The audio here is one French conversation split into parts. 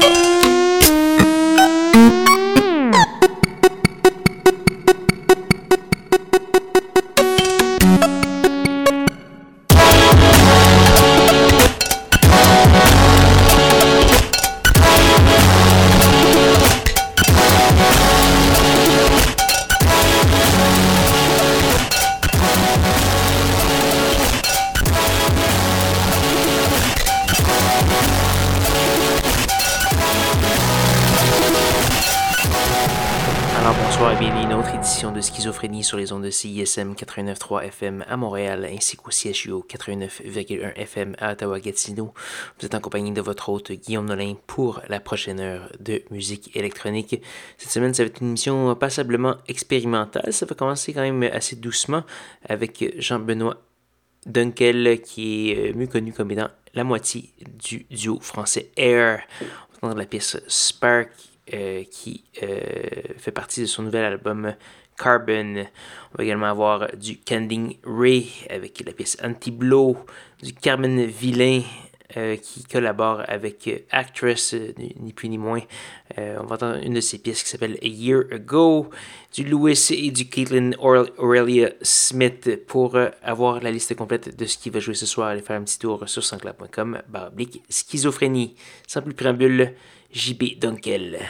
sur CISM 89.3 FM à Montréal ainsi qu'au CHUO 89.1 FM à Ottawa-Gatineau. Vous êtes en compagnie de votre hôte Guillaume Nolin pour la prochaine heure de musique électronique. Cette semaine, ça va être une émission passablement expérimentale. Ça va commencer quand même assez doucement avec Jean-Benoît Dunkel qui est mieux connu comme étant la moitié du duo français Air. On va entendre la pièce Spark euh, qui euh, fait partie de son nouvel album Carbon. On va également avoir du Canding Ray avec la pièce Anti-Blow, du Carmen Villain euh, qui collabore avec Actress, euh, ni plus ni moins. Euh, on va entendre une de ses pièces qui s'appelle A Year Ago, du Lewis et du Caitlin Aurelia Smith. Pour avoir la liste complète de ce qui va jouer ce soir, allez faire un petit tour sur sansclap.com, baroblique schizophrénie. Sans plus préambule, JB Dunkel.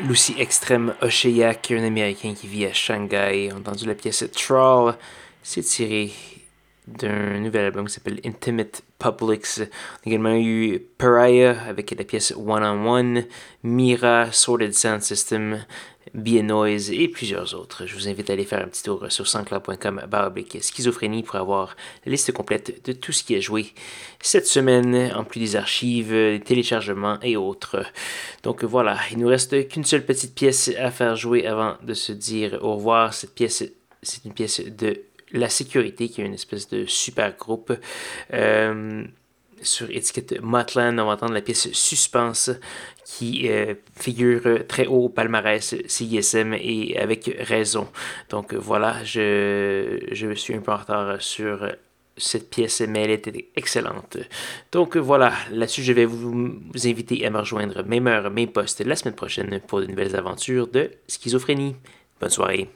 Lucy Extreme Osheiak, un Américain qui vit à Shanghai. On a entendu la pièce Troll. C'est tiré d'un nouvel album qui s'appelle Intimate Publics. On a également eu Pariah avec la pièce One on One, Mira, Sorted Sound System, Be Noise et plusieurs autres. Je vous invite à aller faire un petit tour sur sanscloud.com baroblique schizophrénie pour avoir la liste complète de tout ce qui est joué cette semaine, en plus des archives, des téléchargements et autres. Donc voilà, il nous reste qu'une seule petite pièce à faire jouer avant de se dire au revoir. Cette pièce, c'est une pièce de La Sécurité, qui est une espèce de super groupe. Euh, sur étiquette Motland, on va entendre la pièce Suspense qui euh, figure très haut au palmarès CISM et avec raison. Donc voilà, je, je suis un peu en retard sur cette pièce, mais elle était excellente. Donc voilà, là-dessus, je vais vous, vous, inviter à me rejoindre même heure, même poste la semaine prochaine pour de nouvelles aventures de schizophrénie. Bonne soirée.